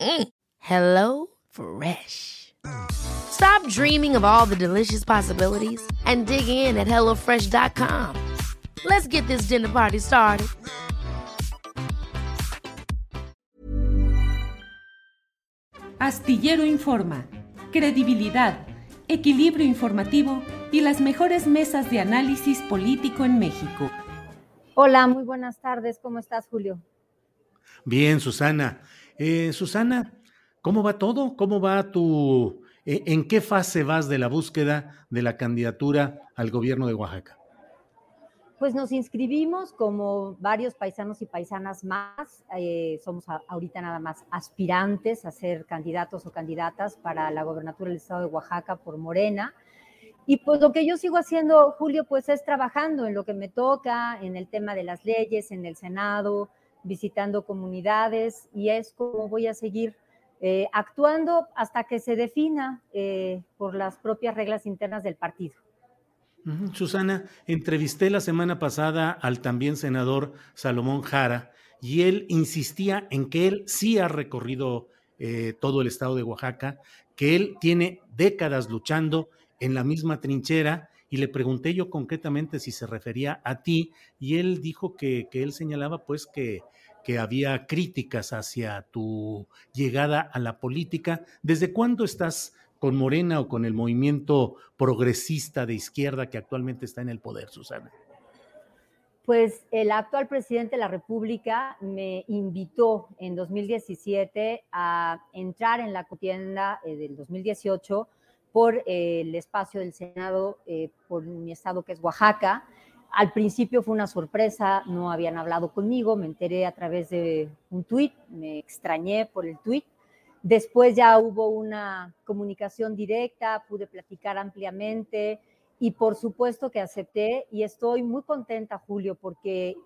Mm. Hello Fresh. Stop dreaming of all the delicious possibilities and dig in at HelloFresh.com. Let's get this dinner party started. Astillero Informa, credibilidad, equilibrio informativo y las mejores mesas de análisis político en México. Hola, muy buenas tardes. ¿Cómo estás, Julio? Bien, Susana. Eh, Susana, ¿cómo va todo? ¿Cómo va tu... Eh, ¿En qué fase vas de la búsqueda de la candidatura al gobierno de Oaxaca? Pues nos inscribimos como varios paisanos y paisanas más. Eh, somos ahorita nada más aspirantes a ser candidatos o candidatas para la gobernatura del estado de Oaxaca por Morena. Y pues lo que yo sigo haciendo, Julio, pues es trabajando en lo que me toca, en el tema de las leyes, en el Senado, visitando comunidades y es como voy a seguir eh, actuando hasta que se defina eh, por las propias reglas internas del partido. Susana, entrevisté la semana pasada al también senador Salomón Jara y él insistía en que él sí ha recorrido eh, todo el estado de Oaxaca, que él tiene décadas luchando en la misma trinchera y le pregunté yo concretamente si se refería a ti y él dijo que, que él señalaba pues que que había críticas hacia tu llegada a la política. ¿Desde cuándo estás con Morena o con el movimiento progresista de izquierda que actualmente está en el poder, Susana? Pues el actual presidente de la República me invitó en 2017 a entrar en la contienda eh, del 2018 por eh, el espacio del Senado, eh, por mi estado que es Oaxaca, al principio fue una sorpresa, no habían hablado conmigo, me enteré a través de un tuit, me extrañé por el tuit. Después ya hubo una comunicación directa, pude platicar ampliamente y por supuesto que acepté y estoy muy contenta, Julio, porque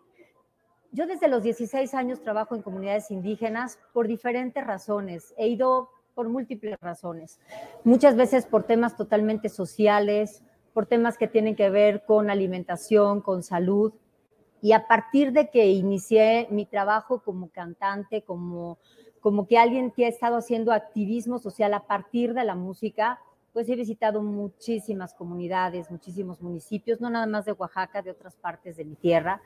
yo desde los 16 años trabajo en comunidades indígenas por diferentes razones. He ido por múltiples razones, muchas veces por temas totalmente sociales, por temas que tienen que ver con alimentación, con salud. Y a partir de que inicié mi trabajo como cantante, como, como que alguien que ha estado haciendo activismo social a partir de la música, pues he visitado muchísimas comunidades, muchísimos municipios, no nada más de Oaxaca, de otras partes de mi tierra.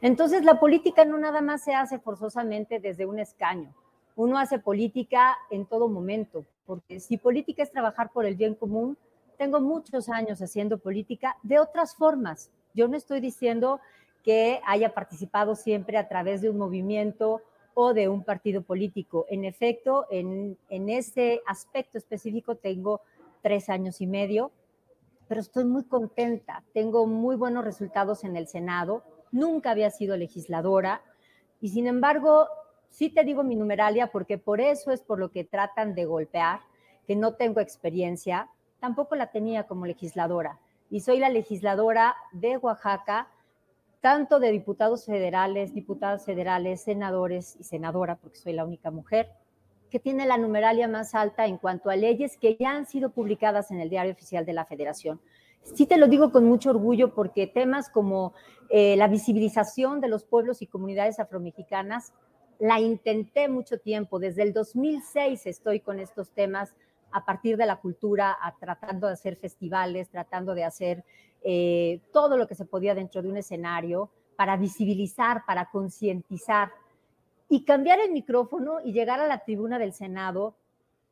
Entonces la política no nada más se hace forzosamente desde un escaño, uno hace política en todo momento, porque si política es trabajar por el bien común, tengo muchos años haciendo política de otras formas. Yo no estoy diciendo que haya participado siempre a través de un movimiento o de un partido político. En efecto, en, en ese aspecto específico tengo tres años y medio, pero estoy muy contenta. Tengo muy buenos resultados en el Senado. Nunca había sido legisladora y sin embargo, sí te digo mi numeralia porque por eso es por lo que tratan de golpear, que no tengo experiencia, tampoco la tenía como legisladora. Y soy la legisladora de Oaxaca, tanto de diputados federales, diputadas federales, senadores y senadora, porque soy la única mujer, que tiene la numeralia más alta en cuanto a leyes que ya han sido publicadas en el Diario Oficial de la Federación. Sí te lo digo con mucho orgullo porque temas como eh, la visibilización de los pueblos y comunidades afromexicanas la intenté mucho tiempo. Desde el 2006 estoy con estos temas a partir de la cultura, tratando de hacer festivales, tratando de hacer eh, todo lo que se podía dentro de un escenario para visibilizar, para concientizar y cambiar el micrófono y llegar a la tribuna del Senado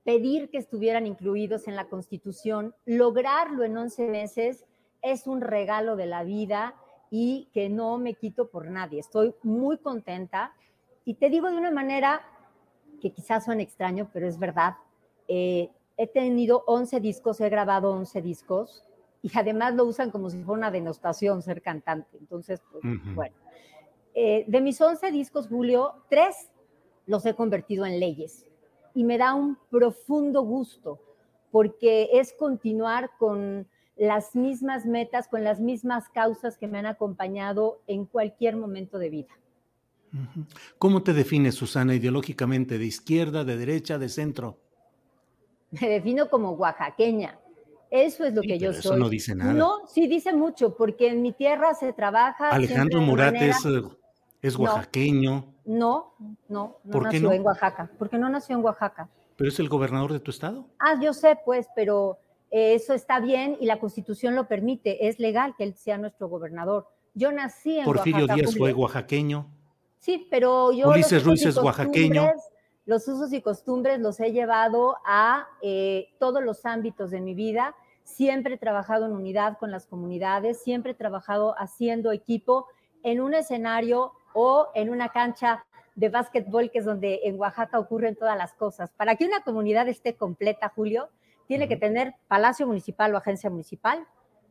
pedir que estuvieran incluidos en la Constitución, lograrlo en 11 meses es un regalo de la vida y que no me quito por nadie. Estoy muy contenta y te digo de una manera que quizás suene extraño, pero es verdad. Eh, he tenido 11 discos, he grabado 11 discos y además lo usan como si fuera una denostación ser cantante. Entonces, pues, bueno. Eh, de mis 11 discos, Julio, tres los he convertido en leyes y me da un profundo gusto porque es continuar con las mismas metas, con las mismas causas que me han acompañado en cualquier momento de vida. ¿Cómo te defines, Susana, ideológicamente? ¿De izquierda, de derecha, de centro? Me defino como oaxaqueña. Eso es lo que yo soy. Eso no dice nada. No, sí dice mucho, porque en mi tierra se trabaja. Alejandro Murat es, es, oaxaqueño. No, no, no, nació en Oaxaca. Porque no nació en Oaxaca. Pero es el gobernador de tu estado. Ah, yo sé, pues, pero eso está bien y la constitución lo permite. Es legal que él sea nuestro gobernador. Yo nací en Porfirio Oaxaca. Díaz fue oaxaqueño. Sí, pero yo... Ulises Ruiz es oaxaqueño. Los usos y costumbres los he llevado a eh, todos los ámbitos de mi vida. Siempre he trabajado en unidad con las comunidades, siempre he trabajado haciendo equipo en un escenario o en una cancha de básquetbol, que es donde en Oaxaca ocurren todas las cosas. Para que una comunidad esté completa, Julio, tiene que tener palacio municipal o agencia municipal,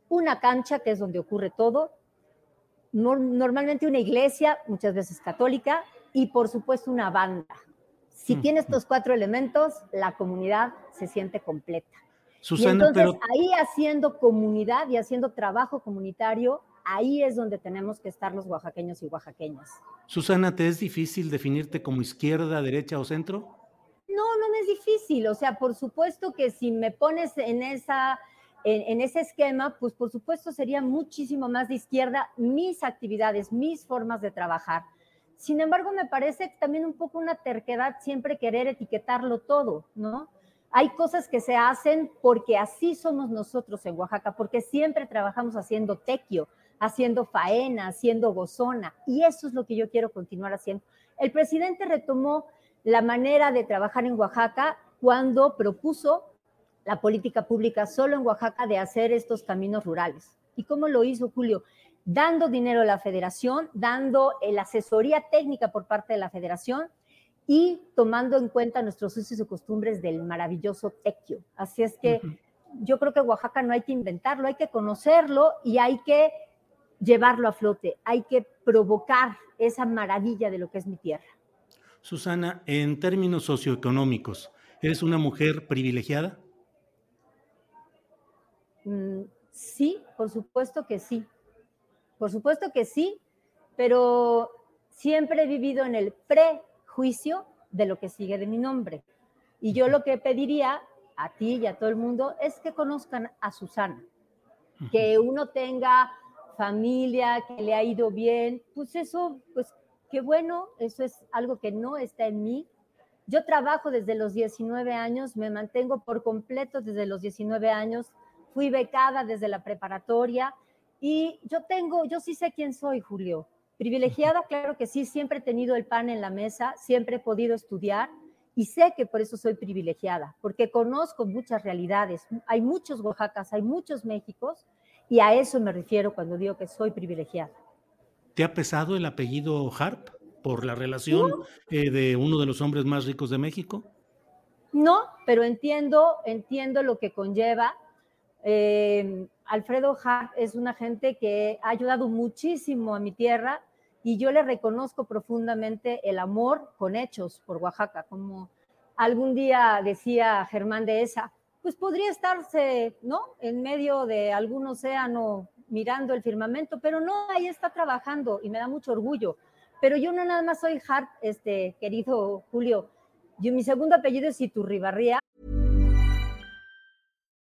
una cancha, que es donde ocurre todo, normalmente una iglesia, muchas veces católica, y por supuesto una banda. Si tiene estos cuatro elementos, la comunidad se siente completa. Susana, entonces, ahí haciendo comunidad y haciendo trabajo comunitario, ahí es donde tenemos que estar los oaxaqueños y oaxaqueñas. Susana, ¿te es difícil definirte como izquierda, derecha o centro? No, no me es difícil. O sea, por supuesto que si me pones en esa en, ese esquema, pues por supuesto sería muchísimo más de izquierda mis actividades, mis formas de trabajar. Sin embargo, me parece también un poco una terquedad siempre querer etiquetarlo todo, ¿no? Hay cosas que se hacen porque así somos nosotros en Oaxaca, porque siempre trabajamos haciendo tequio, haciendo faena, haciendo gozona, y eso es lo que yo quiero continuar haciendo. El presidente retomó la manera de trabajar en Oaxaca cuando propuso la política pública solo en Oaxaca de hacer estos caminos rurales. ¿Y cómo lo hizo Julio? Dando dinero a la federación, dando la asesoría técnica por parte de la federación y tomando en cuenta nuestros usos y costumbres del maravilloso tequio. Así es que yo creo que Oaxaca no hay que inventarlo, hay que conocerlo y hay que llevarlo a flote, hay que provocar esa maravilla de lo que es mi tierra. Susana, en términos socioeconómicos, ¿eres una mujer privilegiada? Mm, sí, por supuesto que sí. Por supuesto que sí, pero siempre he vivido en el prejuicio de lo que sigue de mi nombre. Y yo lo que pediría a ti y a todo el mundo es que conozcan a Susana, que uno tenga familia, que le ha ido bien, pues eso, pues qué bueno, eso es algo que no está en mí. Yo trabajo desde los 19 años, me mantengo por completo desde los 19 años fui becada desde la preparatoria y yo tengo, yo sí sé quién soy, Julio. Privilegiada, claro que sí, siempre he tenido el pan en la mesa, siempre he podido estudiar y sé que por eso soy privilegiada, porque conozco muchas realidades. Hay muchos Oaxacas, hay muchos Méxicos y a eso me refiero cuando digo que soy privilegiada. ¿Te ha pesado el apellido Harp por la relación eh, de uno de los hombres más ricos de México? No, pero entiendo, entiendo lo que conlleva eh, Alfredo Hart es una gente que ha ayudado muchísimo a mi tierra y yo le reconozco profundamente el amor con hechos por Oaxaca, como algún día decía Germán de esa, pues podría estarse, ¿no? En medio de algún océano mirando el firmamento, pero no, ahí está trabajando y me da mucho orgullo. Pero yo no nada más soy Hart, este querido Julio. Yo, mi segundo apellido es Iturribarría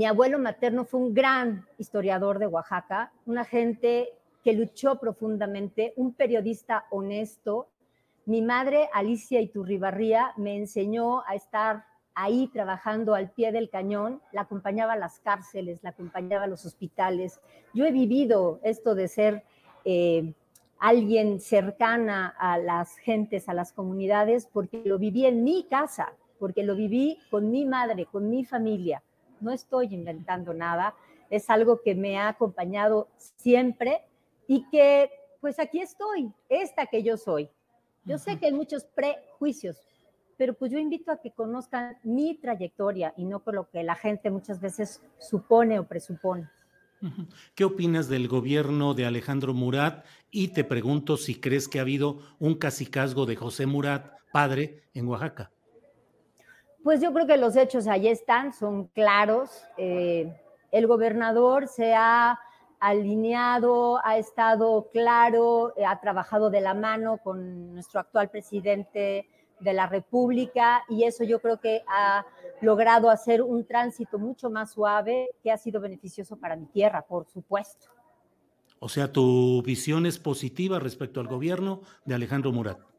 Mi abuelo materno fue un gran historiador de Oaxaca, una gente que luchó profundamente, un periodista honesto. Mi madre, Alicia Iturribarría, me enseñó a estar ahí trabajando al pie del cañón, la acompañaba a las cárceles, la acompañaba a los hospitales. Yo he vivido esto de ser eh, alguien cercana a las gentes, a las comunidades, porque lo viví en mi casa, porque lo viví con mi madre, con mi familia no estoy inventando nada, es algo que me ha acompañado siempre y que pues aquí estoy, esta que yo soy. Yo sé que hay muchos prejuicios, pero pues yo invito a que conozcan mi trayectoria y no por lo que la gente muchas veces supone o presupone. ¿Qué opinas del gobierno de Alejandro Murat? Y te pregunto si crees que ha habido un cacicazgo de José Murat, padre, en Oaxaca. Pues yo creo que los hechos ahí están, son claros. Eh, el gobernador se ha alineado, ha estado claro, eh, ha trabajado de la mano con nuestro actual presidente de la República y eso yo creo que ha logrado hacer un tránsito mucho más suave que ha sido beneficioso para mi tierra, por supuesto. O sea, tu visión es positiva respecto al gobierno de Alejandro Murat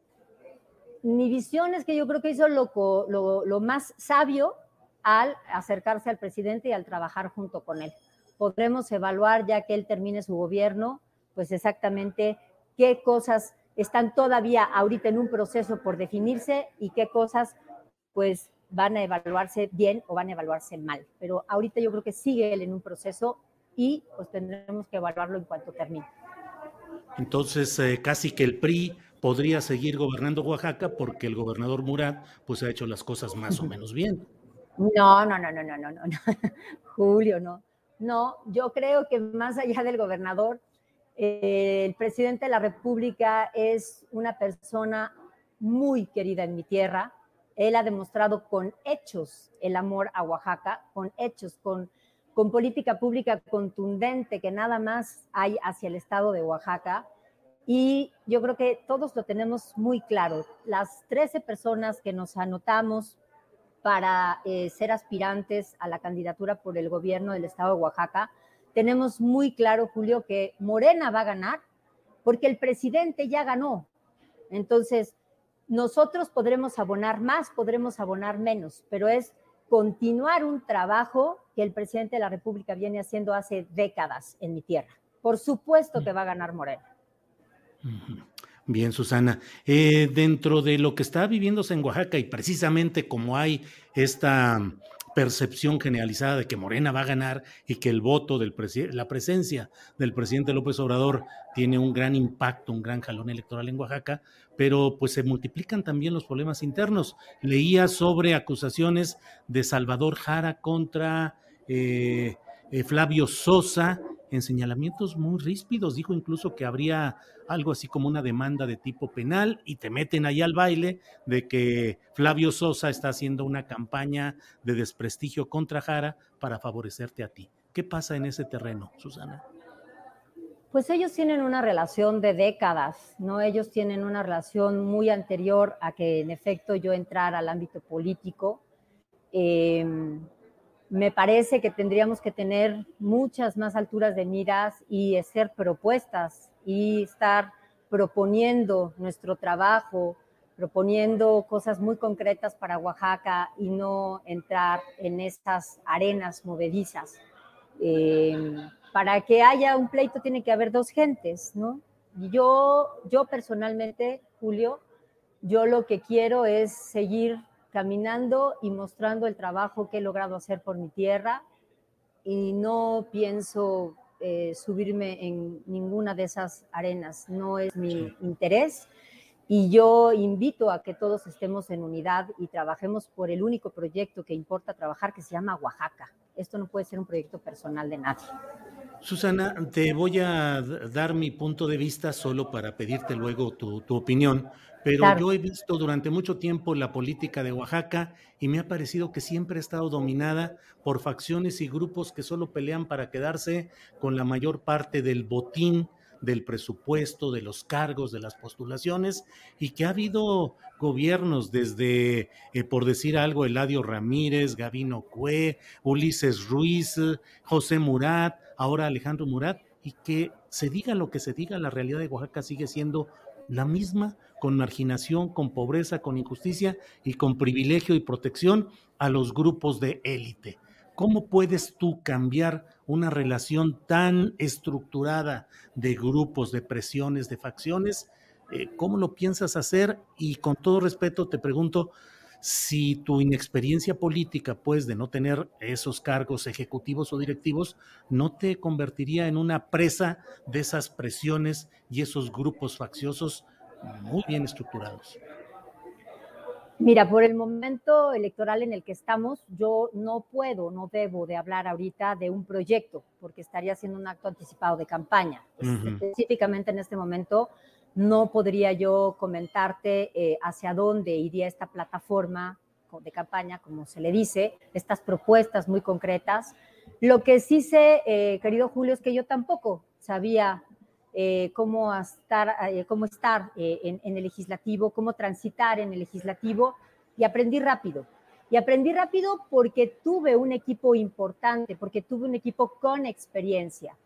mi visión es que yo creo que hizo lo, más sabio al acercarse al presidente y al trabajar junto con él. Podremos evaluar, ya que él termine su gobierno, pues exactamente qué cosas están todavía ahorita en un proceso por definirse y qué cosas pues van a evaluarse bien o van a evaluarse mal. Pero ahorita yo creo que sigue él en un proceso y pues tendremos que evaluarlo en cuanto termine. Entonces, eh, casi que el PRI podría seguir gobernando Oaxaca porque el gobernador Murat pues ha hecho las cosas más o menos bien. No, no, no, no, no, no, no, Julio, no. No, yo creo que más allá del gobernador, eh, el presidente de la República es una persona muy querida en mi tierra. Él ha demostrado con hechos el amor a Oaxaca, con hechos, con, con política pública contundente que nada más hay hacia el estado de Oaxaca. Y yo creo que todos lo tenemos muy claro. Las 13 personas que nos anotamos para eh, ser aspirantes a la candidatura por el gobierno del estado de Oaxaca, tenemos muy claro, Julio, que Morena va a ganar porque el presidente ya ganó. Entonces, nosotros podremos abonar más, podremos abonar menos, pero es continuar un trabajo que el presidente de la República viene haciendo hace décadas en mi tierra. Por supuesto que va a ganar Morena. Bien, Susana. Eh, dentro de lo que está viviéndose en Oaxaca y precisamente como hay esta percepción generalizada de que Morena va a ganar y que el voto del la presencia del presidente López Obrador tiene un gran impacto, un gran jalón electoral en Oaxaca, pero pues se multiplican también los problemas internos. Leía sobre acusaciones de Salvador Jara contra eh, eh, Flavio Sosa en señalamientos muy ríspidos. Dijo incluso que habría algo así como una demanda de tipo penal y te meten ahí al baile de que Flavio Sosa está haciendo una campaña de desprestigio contra Jara para favorecerte a ti. ¿Qué pasa en ese terreno, Susana? Pues ellos tienen una relación de décadas, ¿no? Ellos tienen una relación muy anterior a que en efecto yo entrara al ámbito político. Eh, me parece que tendríamos que tener muchas más alturas de miras y hacer propuestas y estar proponiendo nuestro trabajo, proponiendo cosas muy concretas para Oaxaca y no entrar en estas arenas movedizas. Eh, para que haya un pleito tiene que haber dos gentes, ¿no? Yo, yo personalmente, Julio, yo lo que quiero es seguir caminando y mostrando el trabajo que he logrado hacer por mi tierra y no pienso eh, subirme en ninguna de esas arenas, no es mi interés y yo invito a que todos estemos en unidad y trabajemos por el único proyecto que importa trabajar, que se llama Oaxaca. Esto no puede ser un proyecto personal de nadie. Susana, te voy a dar mi punto de vista solo para pedirte luego tu, opinión, pero yo he visto durante mucho tiempo la política de Oaxaca y me ha parecido que siempre ha estado dominada por facciones y grupos que solo pelean para quedarse con la mayor parte del botín del presupuesto, de los cargos, de las postulaciones, y que ha habido gobiernos desde, eh, por decir algo, Eladio Ramírez, Gavino Cue, Ulises Ruiz, José Murat, ahora Alejandro Murat, y que se diga lo que se diga, la realidad de Oaxaca sigue siendo la misma, con marginación, con pobreza, con injusticia y con privilegio y protección a los grupos de élite. ¿Cómo puedes tú cambiar una relación tan estructurada de grupos, de presiones, de facciones? Eh, ¿Cómo lo piensas hacer? Y con todo respeto te pregunto si tu inexperiencia política, pues de no tener esos cargos ejecutivos o directivos, no te convertiría en una presa de esas presiones y esos grupos facciosos muy bien estructurados. Mira, por el momento electoral en el que estamos, yo no puedo, no debo de hablar ahorita de un proyecto, porque estaría haciendo un acto anticipado de campaña. Específicamente en este momento, no podría yo comentarte eh, hacia dónde iría esta plataforma de campaña, como se le dice, estas propuestas muy concretas. Lo que sí sé, eh, querido Julio, es que yo tampoco sabía eh, cómo estar, eh, cómo estar eh, en, el legislativo, cómo transitar en el legislativo y aprendí rápido. Y aprendí rápido porque tuve un equipo importante, porque tuve un equipo con experiencia.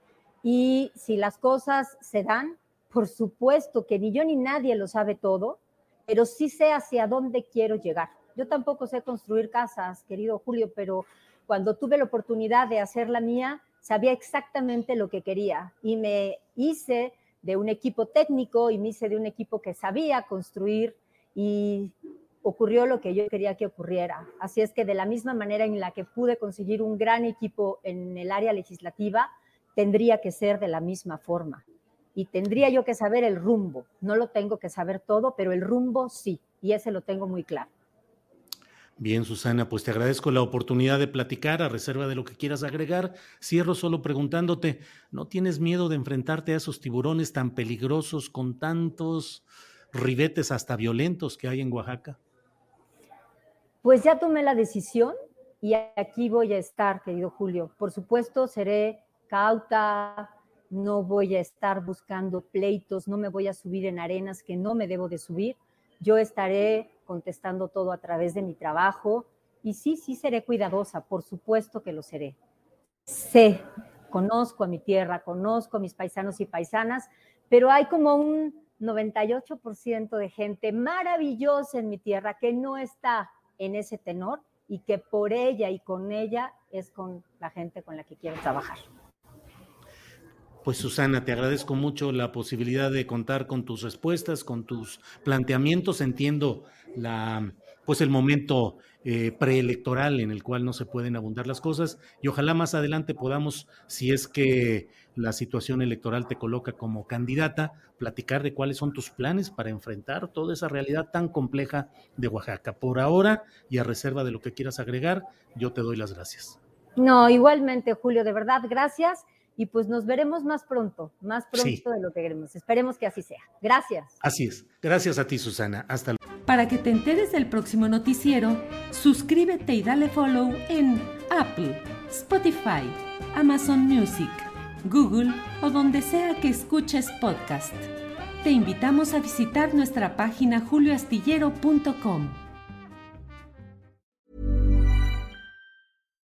Y si las cosas se dan, por supuesto que ni yo ni nadie lo sabe todo, pero sí sé hacia dónde quiero llegar. Yo tampoco sé construir casas, querido Julio, pero cuando tuve la oportunidad de hacer la mía, sabía exactamente lo que quería y me hice de un equipo técnico y me hice de un equipo que sabía construir y ocurrió lo que yo quería que ocurriera. Así es que de la misma manera en la que pude conseguir un gran equipo en el área legislativa, tendría que ser de la misma forma. Y tendría yo que saber el rumbo. No lo tengo que saber todo, pero el rumbo sí, y ese lo tengo muy claro. Bien, Susana, pues te agradezco la oportunidad de platicar a reserva de lo que quieras agregar. Cierro solo preguntándote, ¿no tienes miedo de enfrentarte a esos tiburones tan peligrosos con tantos ribetes hasta violentos que hay en Oaxaca? Pues ya tomé la decisión y aquí voy a estar, querido Julio. Por supuesto, seré cauta, no voy a estar buscando pleitos, no me voy a subir en arenas que no me debo de subir. Yo estaré contestando todo a través de mi trabajo. Y sí, sí seré cuidadosa, por supuesto que lo seré. Sé, conozco a mi tierra, conozco a mis paisanos y paisanas, pero hay como un 98% de gente maravillosa en mi tierra que no está en ese tenor y que por ella y con ella es con la gente con la que quiero trabajar. Pues Susana, te agradezco mucho la posibilidad de contar con tus respuestas, con tus planteamientos. Entiendo la, pues el momento eh, preelectoral en el cual no se pueden abundar las cosas y ojalá más adelante podamos, si es que la situación electoral te coloca como candidata, platicar de cuáles son tus planes para enfrentar toda esa realidad tan compleja de Oaxaca. Por ahora y a reserva de lo que quieras agregar, yo te doy las gracias. No, igualmente, Julio, de verdad, gracias y pues nos veremos más pronto, más pronto de lo que queremos. Esperemos que así sea. Gracias. Así es. Gracias a ti, Susana. Hasta luego. Para que te enteres del próximo noticiero, suscríbete y dale follow en Apple, Spotify, Amazon Music, Google o donde sea que escuches podcast. Te invitamos a visitar nuestra página julioastillero.com.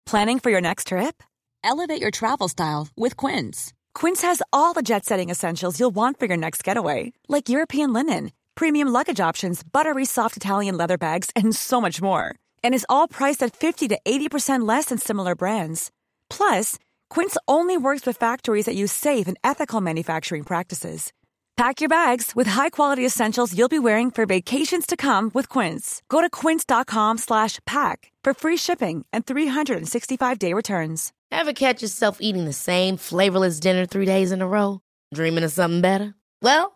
Planning for your next trip? Elevate your travel style with Quince. Quince has all the jet-setting essentials you'll want for your next getaway, like European linen premium luggage options, buttery soft Italian leather bags, and so much more. And is all priced at 50 to 80% less than similar brands. Plus, Quince only works with factories that use safe and ethical manufacturing practices. Pack your bags with high-quality essentials you'll be wearing for vacations to come with Quince. Go to quince.com/pack for free shipping and 365-day returns. Ever catch yourself eating the same flavorless dinner three days in a row? Dreaming of something better? Well,